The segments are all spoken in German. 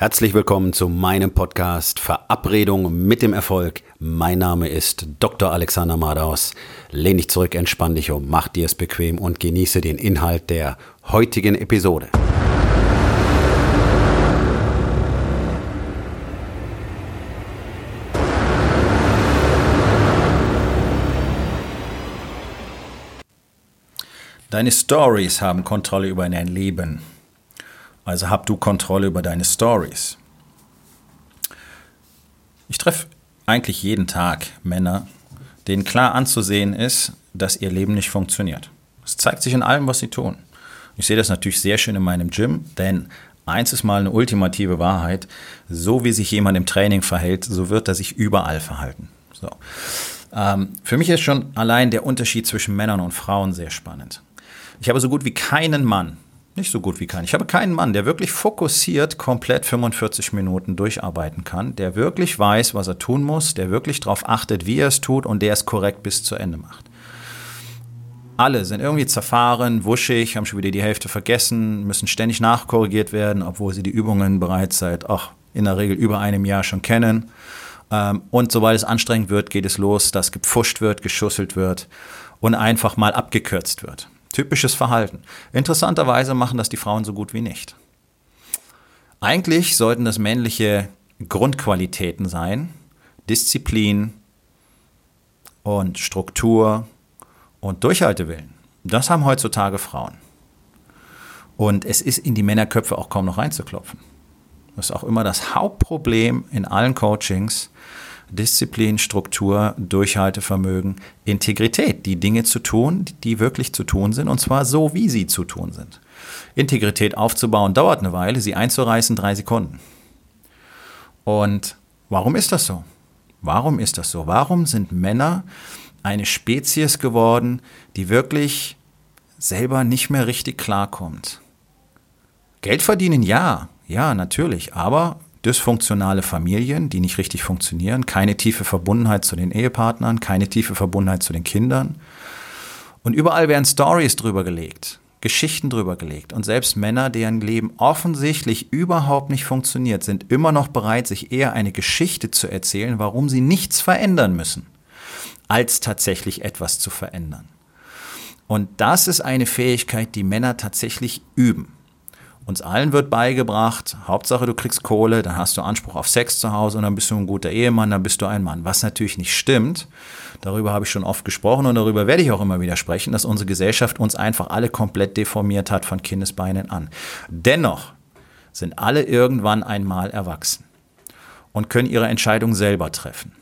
Herzlich willkommen zu meinem Podcast Verabredung mit dem Erfolg. Mein Name ist Dr. Alexander Madaus. Lehn dich zurück, entspann dich um, mach dir es bequem und genieße den Inhalt der heutigen Episode. Deine Stories haben Kontrolle über dein Leben. Also hab du Kontrolle über deine Stories. Ich treffe eigentlich jeden Tag Männer, denen klar anzusehen ist, dass ihr Leben nicht funktioniert. Es zeigt sich in allem, was sie tun. Ich sehe das natürlich sehr schön in meinem Gym, denn eins ist mal eine ultimative Wahrheit. So wie sich jemand im Training verhält, so wird er sich überall verhalten. So. Ähm, für mich ist schon allein der Unterschied zwischen Männern und Frauen sehr spannend. Ich habe so gut wie keinen Mann, nicht so gut wie keinen. Ich habe keinen Mann, der wirklich fokussiert komplett 45 Minuten durcharbeiten kann, der wirklich weiß, was er tun muss, der wirklich darauf achtet, wie er es tut und der es korrekt bis zu Ende macht. Alle sind irgendwie zerfahren, wuschig, haben schon wieder die Hälfte vergessen, müssen ständig nachkorrigiert werden, obwohl sie die Übungen bereits seit ach, in der Regel über einem Jahr schon kennen. Ähm, und sobald es anstrengend wird, geht es los, dass gepfuscht wird, geschusselt wird und einfach mal abgekürzt wird. Typisches Verhalten. Interessanterweise machen das die Frauen so gut wie nicht. Eigentlich sollten das männliche Grundqualitäten sein. Disziplin und Struktur und Durchhaltewillen. Das haben heutzutage Frauen. Und es ist in die Männerköpfe auch kaum noch reinzuklopfen. Das ist auch immer das Hauptproblem in allen Coachings, Disziplin, Struktur, Durchhaltevermögen, Integrität, die Dinge zu tun, die wirklich zu tun sind, und zwar so, wie sie zu tun sind. Integrität aufzubauen dauert eine Weile, sie einzureißen drei Sekunden. Und warum ist das so? Warum ist das so? Warum sind Männer eine Spezies geworden, die wirklich selber nicht mehr richtig klarkommt? Geld verdienen, ja, ja, natürlich, aber dysfunktionale Familien, die nicht richtig funktionieren, keine tiefe Verbundenheit zu den Ehepartnern, keine tiefe Verbundenheit zu den Kindern. Und überall werden Stories drüber gelegt, Geschichten drüber gelegt. Und selbst Männer, deren Leben offensichtlich überhaupt nicht funktioniert, sind immer noch bereit, sich eher eine Geschichte zu erzählen, warum sie nichts verändern müssen, als tatsächlich etwas zu verändern. Und das ist eine Fähigkeit, die Männer tatsächlich üben. Uns allen wird beigebracht, Hauptsache du kriegst Kohle, dann hast du Anspruch auf Sex zu Hause und dann bist du ein guter Ehemann, dann bist du ein Mann. Was natürlich nicht stimmt. Darüber habe ich schon oft gesprochen und darüber werde ich auch immer wieder sprechen, dass unsere Gesellschaft uns einfach alle komplett deformiert hat von Kindesbeinen an. Dennoch sind alle irgendwann einmal erwachsen und können ihre Entscheidung selber treffen.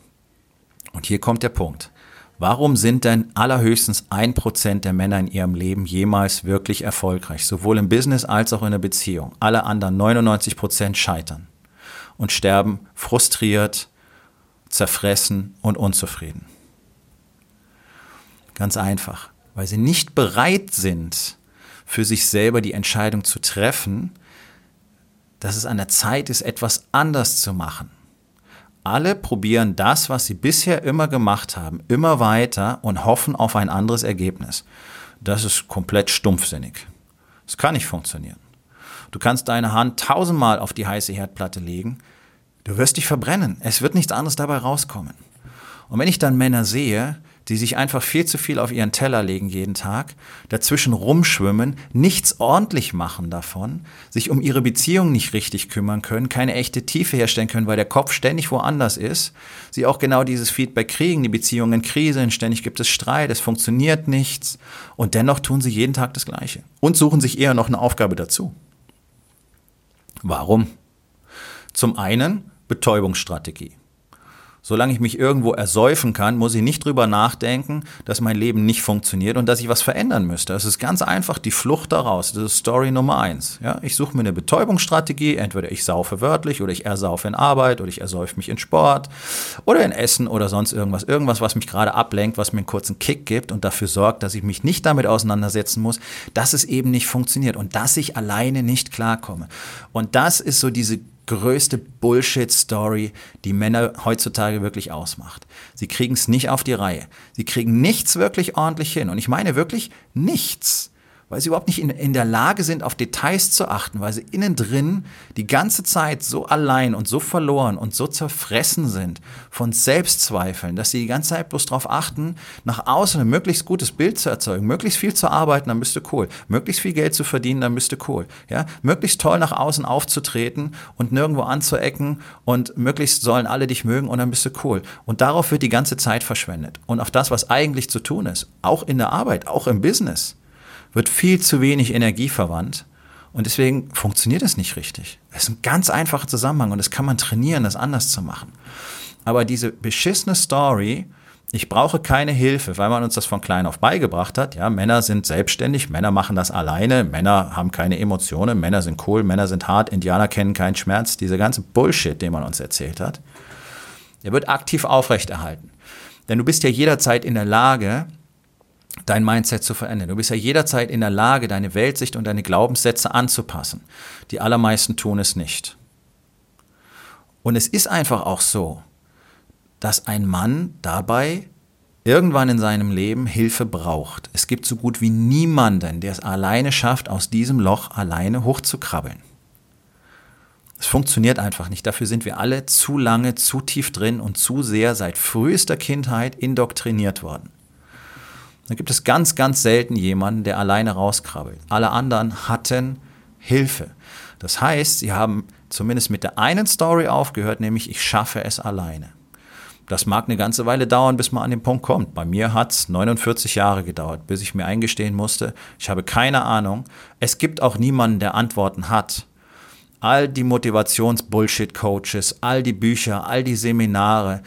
Und hier kommt der Punkt. Warum sind denn allerhöchstens ein Prozent der Männer in ihrem Leben jemals wirklich erfolgreich, sowohl im Business als auch in der Beziehung? Alle anderen 99 Prozent scheitern und sterben frustriert, zerfressen und unzufrieden. Ganz einfach, weil sie nicht bereit sind, für sich selber die Entscheidung zu treffen, dass es an der Zeit ist, etwas anders zu machen alle probieren das, was sie bisher immer gemacht haben, immer weiter und hoffen auf ein anderes Ergebnis. Das ist komplett stumpfsinnig. Das kann nicht funktionieren. Du kannst deine Hand tausendmal auf die heiße Herdplatte legen. Du wirst dich verbrennen. Es wird nichts anderes dabei rauskommen. Und wenn ich dann Männer sehe, die sich einfach viel zu viel auf ihren Teller legen jeden Tag, dazwischen rumschwimmen, nichts ordentlich machen davon, sich um ihre Beziehung nicht richtig kümmern können, keine echte Tiefe herstellen können, weil der Kopf ständig woanders ist, sie auch genau dieses Feedback kriegen, die Beziehungen kriseln, ständig gibt es Streit, es funktioniert nichts und dennoch tun sie jeden Tag das Gleiche und suchen sich eher noch eine Aufgabe dazu. Warum? Zum einen Betäubungsstrategie. Solange ich mich irgendwo ersäufen kann, muss ich nicht drüber nachdenken, dass mein Leben nicht funktioniert und dass ich was verändern müsste. Es ist ganz einfach die Flucht daraus. Das ist Story Nummer eins. Ja, ich suche mir eine Betäubungsstrategie. Entweder ich saufe wörtlich oder ich ersaufe in Arbeit oder ich ersäufe mich in Sport oder in Essen oder sonst irgendwas. Irgendwas, was mich gerade ablenkt, was mir einen kurzen Kick gibt und dafür sorgt, dass ich mich nicht damit auseinandersetzen muss, dass es eben nicht funktioniert und dass ich alleine nicht klarkomme. Und das ist so diese größte Bullshit-Story, die Männer heutzutage wirklich ausmacht. Sie kriegen es nicht auf die Reihe. Sie kriegen nichts wirklich ordentlich hin. Und ich meine wirklich nichts. Weil sie überhaupt nicht in, in der Lage sind, auf Details zu achten, weil sie innen drin die ganze Zeit so allein und so verloren und so zerfressen sind von Selbstzweifeln, dass sie die ganze Zeit bloß darauf achten, nach außen ein möglichst gutes Bild zu erzeugen, möglichst viel zu arbeiten, dann bist du cool, möglichst viel Geld zu verdienen, dann bist du cool, ja, möglichst toll nach außen aufzutreten und nirgendwo anzuecken und möglichst sollen alle dich mögen und dann bist du cool. Und darauf wird die ganze Zeit verschwendet. Und auf das, was eigentlich zu tun ist, auch in der Arbeit, auch im Business wird viel zu wenig Energie verwandt. Und deswegen funktioniert es nicht richtig. Es ist ein ganz einfacher Zusammenhang und das kann man trainieren, das anders zu machen. Aber diese beschissene Story, ich brauche keine Hilfe, weil man uns das von klein auf beigebracht hat. Ja, Männer sind selbstständig, Männer machen das alleine, Männer haben keine Emotionen, Männer sind cool, Männer sind hart, Indianer kennen keinen Schmerz. Diese ganze Bullshit, den man uns erzählt hat, der wird aktiv aufrechterhalten. Denn du bist ja jederzeit in der Lage, dein Mindset zu verändern. Du bist ja jederzeit in der Lage, deine Weltsicht und deine Glaubenssätze anzupassen. Die allermeisten tun es nicht. Und es ist einfach auch so, dass ein Mann dabei irgendwann in seinem Leben Hilfe braucht. Es gibt so gut wie niemanden, der es alleine schafft, aus diesem Loch alleine hochzukrabbeln. Es funktioniert einfach nicht. Dafür sind wir alle zu lange, zu tief drin und zu sehr seit frühester Kindheit indoktriniert worden. Da gibt es ganz, ganz selten jemanden, der alleine rauskrabbelt. Alle anderen hatten Hilfe. Das heißt, sie haben zumindest mit der einen Story aufgehört, nämlich ich schaffe es alleine. Das mag eine ganze Weile dauern, bis man an den Punkt kommt. Bei mir hat es 49 Jahre gedauert, bis ich mir eingestehen musste, ich habe keine Ahnung. Es gibt auch niemanden, der Antworten hat. All die Motivations-Bullshit-Coaches, all die Bücher, all die Seminare,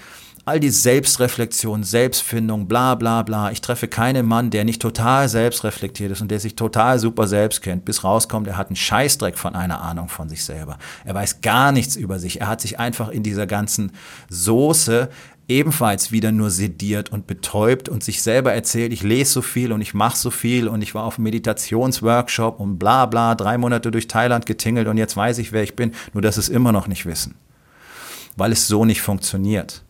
all die Selbstreflexion, Selbstfindung, bla bla bla. Ich treffe keinen Mann, der nicht total selbstreflektiert ist und der sich total super selbst kennt, bis rauskommt, er hat einen Scheißdreck von einer Ahnung von sich selber. Er weiß gar nichts über sich. Er hat sich einfach in dieser ganzen Soße ebenfalls wieder nur sediert und betäubt und sich selber erzählt, ich lese so viel und ich mache so viel und ich war auf einem Meditationsworkshop und bla bla, drei Monate durch Thailand getingelt und jetzt weiß ich, wer ich bin, nur dass es immer noch nicht wissen. Weil es so nicht funktioniert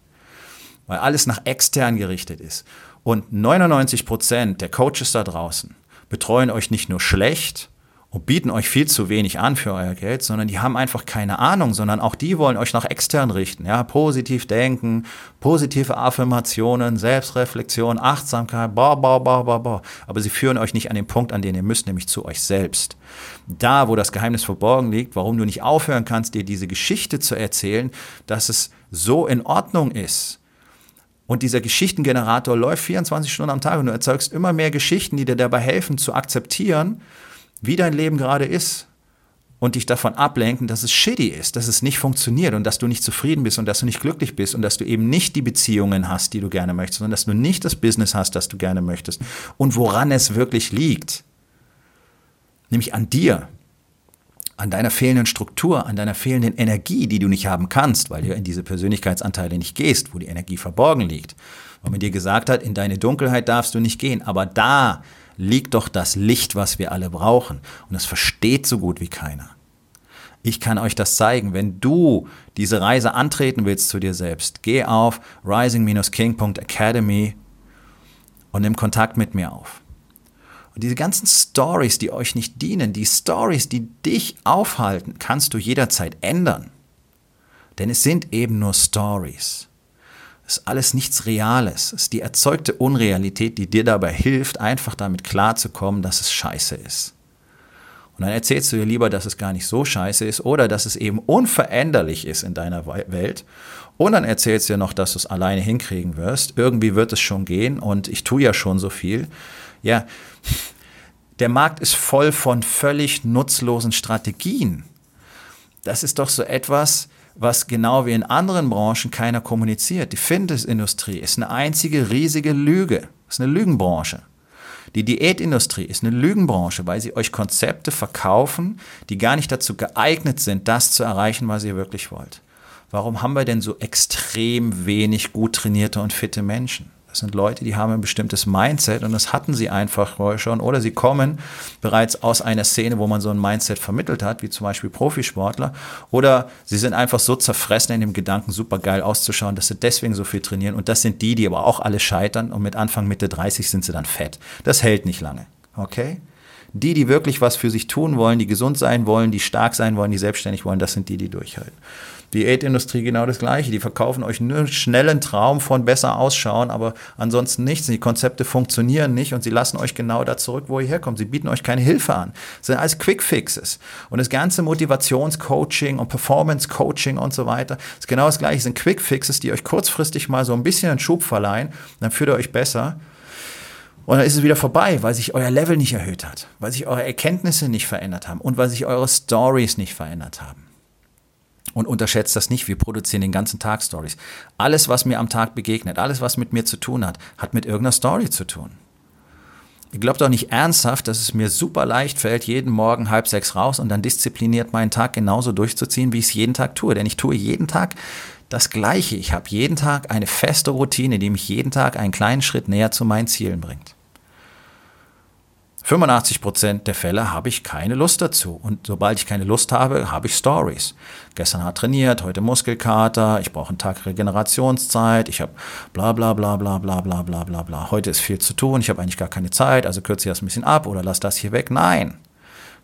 weil alles nach extern gerichtet ist. Und 99 Prozent der Coaches da draußen betreuen euch nicht nur schlecht und bieten euch viel zu wenig an für euer Geld, sondern die haben einfach keine Ahnung, sondern auch die wollen euch nach extern richten. Ja, positiv denken, positive Affirmationen, Selbstreflexion, Achtsamkeit, boah, boah, boah, boah, boah. Aber sie führen euch nicht an den Punkt, an den ihr müsst, nämlich zu euch selbst. Da, wo das Geheimnis verborgen liegt, warum du nicht aufhören kannst, dir diese Geschichte zu erzählen, dass es so in Ordnung ist, und dieser Geschichtengenerator läuft 24 Stunden am Tag und du erzeugst immer mehr Geschichten, die dir dabei helfen zu akzeptieren, wie dein Leben gerade ist und dich davon ablenken, dass es shitty ist, dass es nicht funktioniert und dass du nicht zufrieden bist und dass du nicht glücklich bist und dass du eben nicht die Beziehungen hast, die du gerne möchtest, sondern dass du nicht das Business hast, das du gerne möchtest und woran es wirklich liegt. Nämlich an dir, an deiner fehlenden Struktur, an deiner fehlenden Energie, die du nicht haben kannst, weil du in diese Persönlichkeitsanteile nicht gehst, wo die Energie verborgen liegt. Weil man dir gesagt hat, in deine Dunkelheit darfst du nicht gehen, aber da liegt doch das Licht, was wir alle brauchen. Und das versteht so gut wie keiner. Ich kann euch das zeigen. Wenn du diese Reise antreten willst zu dir selbst, geh auf rising-king.academy und nimm Kontakt mit mir auf. Diese ganzen Stories, die euch nicht dienen, die Stories, die dich aufhalten, kannst du jederzeit ändern. Denn es sind eben nur Stories. Es ist alles nichts Reales. Es ist die erzeugte Unrealität, die dir dabei hilft, einfach damit klarzukommen, dass es scheiße ist. Und dann erzählst du dir lieber, dass es gar nicht so scheiße ist oder dass es eben unveränderlich ist in deiner Welt. Und dann erzählst du dir noch, dass du es alleine hinkriegen wirst. Irgendwie wird es schon gehen und ich tue ja schon so viel. Ja, der Markt ist voll von völlig nutzlosen Strategien. Das ist doch so etwas, was genau wie in anderen Branchen keiner kommuniziert. Die Fitnessindustrie ist eine einzige riesige Lüge. Ist eine Lügenbranche. Die Diätindustrie ist eine Lügenbranche, weil sie euch Konzepte verkaufen, die gar nicht dazu geeignet sind, das zu erreichen, was ihr wirklich wollt. Warum haben wir denn so extrem wenig gut trainierte und fitte Menschen? Das sind Leute, die haben ein bestimmtes Mindset und das hatten sie einfach schon. Oder sie kommen bereits aus einer Szene, wo man so ein Mindset vermittelt hat, wie zum Beispiel Profisportler. Oder sie sind einfach so zerfressen in dem Gedanken, super geil auszuschauen, dass sie deswegen so viel trainieren. Und das sind die, die aber auch alle scheitern und mit Anfang, Mitte 30 sind sie dann fett. Das hält nicht lange. Okay? Die, die wirklich was für sich tun wollen, die gesund sein wollen, die stark sein wollen, die selbstständig wollen, das sind die, die durchhalten. Diätindustrie genau das Gleiche. Die verkaufen euch nur einen schnellen Traum von besser ausschauen, aber ansonsten nichts. Die Konzepte funktionieren nicht und sie lassen euch genau da zurück, wo ihr herkommt. Sie bieten euch keine Hilfe an. Das sind alles Quick Fixes. Und das ganze Motivationscoaching und Performance Coaching und so weiter ist genau das Gleiche. Das sind Quick Fixes, die euch kurzfristig mal so ein bisschen einen Schub verleihen. Dann fühlt ihr euch besser. Und dann ist es wieder vorbei, weil sich euer Level nicht erhöht hat, weil sich eure Erkenntnisse nicht verändert haben und weil sich eure Stories nicht verändert haben. Und unterschätzt das nicht, wir produzieren den ganzen Tag Stories. Alles, was mir am Tag begegnet, alles, was mit mir zu tun hat, hat mit irgendeiner Story zu tun. Ihr glaubt doch nicht ernsthaft, dass es mir super leicht fällt, jeden Morgen halb sechs raus und dann diszipliniert meinen Tag genauso durchzuziehen, wie ich es jeden Tag tue. Denn ich tue jeden Tag das Gleiche. Ich habe jeden Tag eine feste Routine, die mich jeden Tag einen kleinen Schritt näher zu meinen Zielen bringt. 85 Prozent der Fälle habe ich keine Lust dazu. Und sobald ich keine Lust habe, habe ich Stories. Gestern hat trainiert, heute Muskelkater, ich brauche einen Tag Regenerationszeit, ich habe bla bla bla bla bla bla bla bla bla. Heute ist viel zu tun, ich habe eigentlich gar keine Zeit, also kürze ich das ein bisschen ab oder lass das hier weg. Nein.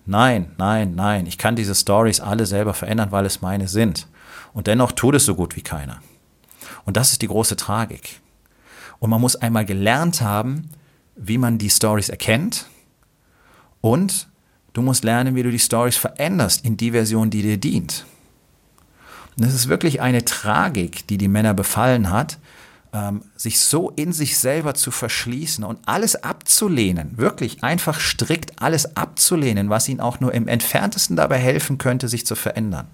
Nein, nein, nein. Ich kann diese Stories alle selber verändern, weil es meine sind. Und dennoch tut es so gut wie keiner. Und das ist die große Tragik. Und man muss einmal gelernt haben, wie man die Stories erkennt und du musst lernen, wie du die Stories veränderst in die Version, die dir dient. Und das ist wirklich eine Tragik, die die Männer befallen hat, ähm, sich so in sich selber zu verschließen und alles abzulehnen, wirklich einfach strikt alles abzulehnen, was ihnen auch nur im entferntesten dabei helfen könnte, sich zu verändern.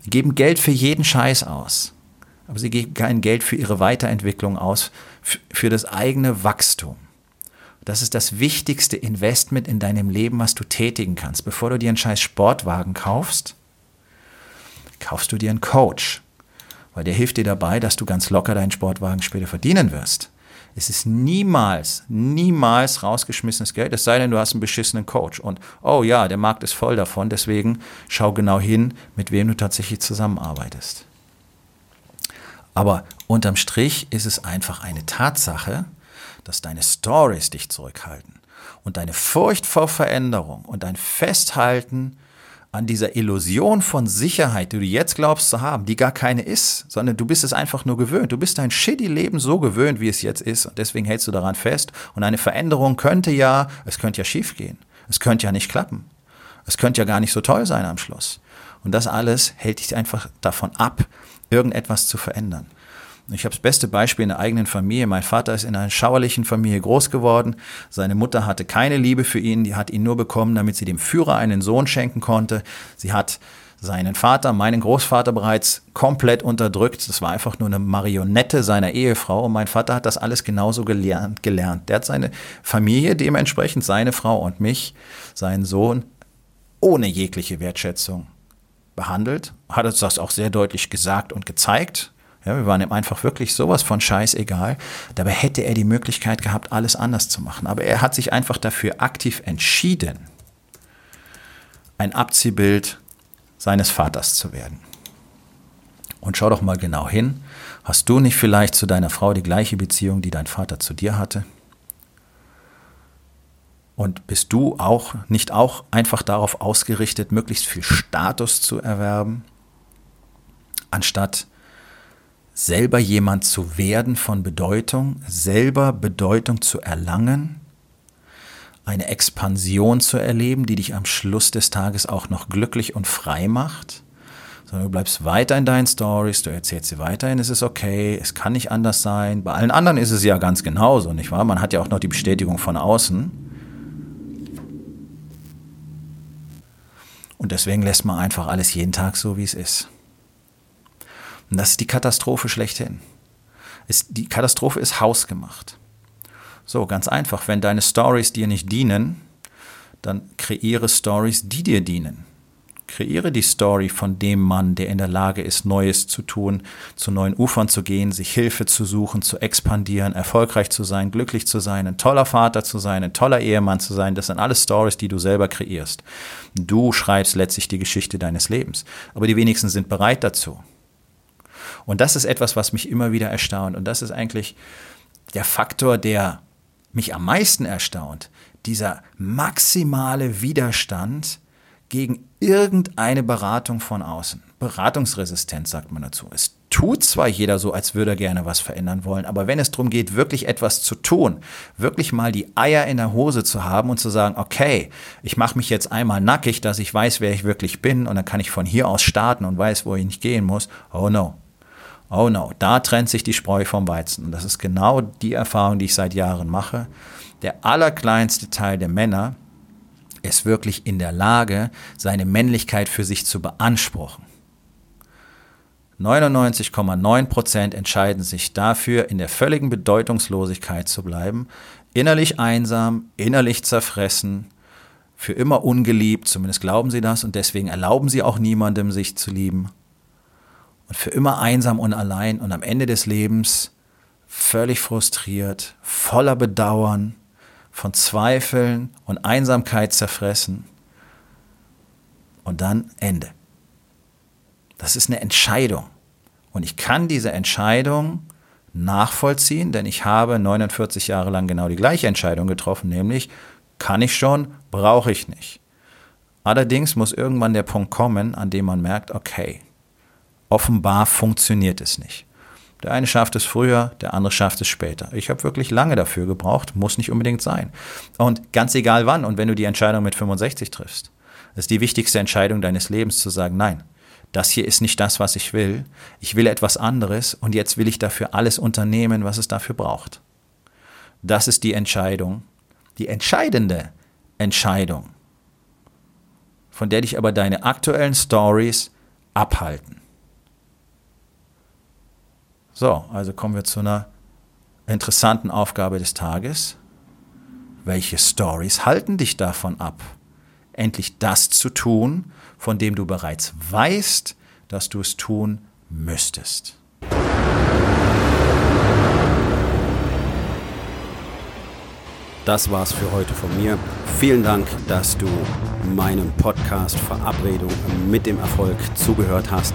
Sie geben Geld für jeden Scheiß aus, aber sie geben kein Geld für ihre Weiterentwicklung aus, für das eigene Wachstum. Das ist das wichtigste Investment in deinem Leben, was du tätigen kannst. Bevor du dir einen scheiß Sportwagen kaufst, kaufst du dir einen Coach, weil der hilft dir dabei, dass du ganz locker deinen Sportwagen später verdienen wirst. Es ist niemals, niemals rausgeschmissenes Geld, es sei denn, du hast einen beschissenen Coach. Und oh ja, der Markt ist voll davon, deswegen schau genau hin, mit wem du tatsächlich zusammenarbeitest. Aber unterm Strich ist es einfach eine Tatsache, dass deine Stories dich zurückhalten und deine Furcht vor Veränderung und dein Festhalten an dieser Illusion von Sicherheit, die du jetzt glaubst zu haben, die gar keine ist, sondern du bist es einfach nur gewöhnt. Du bist dein shitty Leben so gewöhnt, wie es jetzt ist und deswegen hältst du daran fest und eine Veränderung könnte ja, es könnte ja schief gehen. Es könnte ja nicht klappen. Es könnte ja gar nicht so toll sein am Schluss. Und das alles hält dich einfach davon ab, irgendetwas zu verändern. Ich habe das beste Beispiel in der eigenen Familie. Mein Vater ist in einer schauerlichen Familie groß geworden. Seine Mutter hatte keine Liebe für ihn. Die hat ihn nur bekommen, damit sie dem Führer einen Sohn schenken konnte. Sie hat seinen Vater, meinen Großvater bereits komplett unterdrückt. Das war einfach nur eine Marionette seiner Ehefrau. Und mein Vater hat das alles genauso gelernt. gelernt. Der hat seine Familie, dementsprechend seine Frau und mich, seinen Sohn, ohne jegliche Wertschätzung behandelt. Hat uns das auch sehr deutlich gesagt und gezeigt. Ja, wir waren ihm einfach wirklich sowas von scheißegal. Dabei hätte er die Möglichkeit gehabt, alles anders zu machen. Aber er hat sich einfach dafür aktiv entschieden, ein Abziehbild seines Vaters zu werden. Und schau doch mal genau hin. Hast du nicht vielleicht zu deiner Frau die gleiche Beziehung, die dein Vater zu dir hatte? Und bist du auch nicht auch einfach darauf ausgerichtet, möglichst viel Status zu erwerben, anstatt selber jemand zu werden von Bedeutung, selber Bedeutung zu erlangen, eine Expansion zu erleben, die dich am Schluss des Tages auch noch glücklich und frei macht, sondern du bleibst weiter in deinen Stories, du erzählst sie weiterhin, es ist okay, es kann nicht anders sein. Bei allen anderen ist es ja ganz genauso, nicht wahr? Man hat ja auch noch die Bestätigung von außen. Und deswegen lässt man einfach alles jeden Tag so, wie es ist. Und das ist die Katastrophe schlechthin. Ist, die Katastrophe ist hausgemacht. So, ganz einfach. Wenn deine Stories dir nicht dienen, dann kreiere Stories, die dir dienen. Kreiere die Story von dem Mann, der in der Lage ist, Neues zu tun, zu neuen Ufern zu gehen, sich Hilfe zu suchen, zu expandieren, erfolgreich zu sein, glücklich zu sein, ein toller Vater zu sein, ein toller Ehemann zu sein. Das sind alles Stories, die du selber kreierst. Du schreibst letztlich die Geschichte deines Lebens. Aber die wenigsten sind bereit dazu. Und das ist etwas, was mich immer wieder erstaunt. Und das ist eigentlich der Faktor, der mich am meisten erstaunt. dieser maximale Widerstand gegen irgendeine Beratung von außen. Beratungsresistenz sagt man dazu. Es tut zwar jeder so, als würde er gerne was verändern wollen, aber wenn es darum geht, wirklich etwas zu tun, wirklich mal die Eier in der Hose zu haben und zu sagen, okay, ich mache mich jetzt einmal nackig, dass ich weiß, wer ich wirklich bin und dann kann ich von hier aus starten und weiß, wo ich nicht gehen muss. Oh no. Oh no, da trennt sich die Spreu vom Weizen. Und das ist genau die Erfahrung, die ich seit Jahren mache. Der allerkleinste Teil der Männer ist wirklich in der Lage, seine Männlichkeit für sich zu beanspruchen. 99,9 Prozent entscheiden sich dafür, in der völligen Bedeutungslosigkeit zu bleiben, innerlich einsam, innerlich zerfressen, für immer ungeliebt, zumindest glauben sie das, und deswegen erlauben sie auch niemandem, sich zu lieben. Und für immer einsam und allein und am Ende des Lebens völlig frustriert, voller Bedauern, von Zweifeln und Einsamkeit zerfressen. Und dann Ende. Das ist eine Entscheidung. Und ich kann diese Entscheidung nachvollziehen, denn ich habe 49 Jahre lang genau die gleiche Entscheidung getroffen, nämlich kann ich schon, brauche ich nicht. Allerdings muss irgendwann der Punkt kommen, an dem man merkt, okay, offenbar funktioniert es nicht. Der eine schafft es früher, der andere schafft es später. Ich habe wirklich lange dafür gebraucht, muss nicht unbedingt sein. Und ganz egal wann und wenn du die Entscheidung mit 65 triffst, ist die wichtigste Entscheidung deines Lebens zu sagen, nein, das hier ist nicht das, was ich will. Ich will etwas anderes und jetzt will ich dafür alles unternehmen, was es dafür braucht. Das ist die Entscheidung, die entscheidende Entscheidung, von der dich aber deine aktuellen Stories abhalten. So, also kommen wir zu einer interessanten Aufgabe des Tages. Welche Stories halten dich davon ab, endlich das zu tun, von dem du bereits weißt, dass du es tun müsstest? Das war's für heute von mir. Vielen Dank, dass du meinem Podcast Verabredung mit dem Erfolg zugehört hast.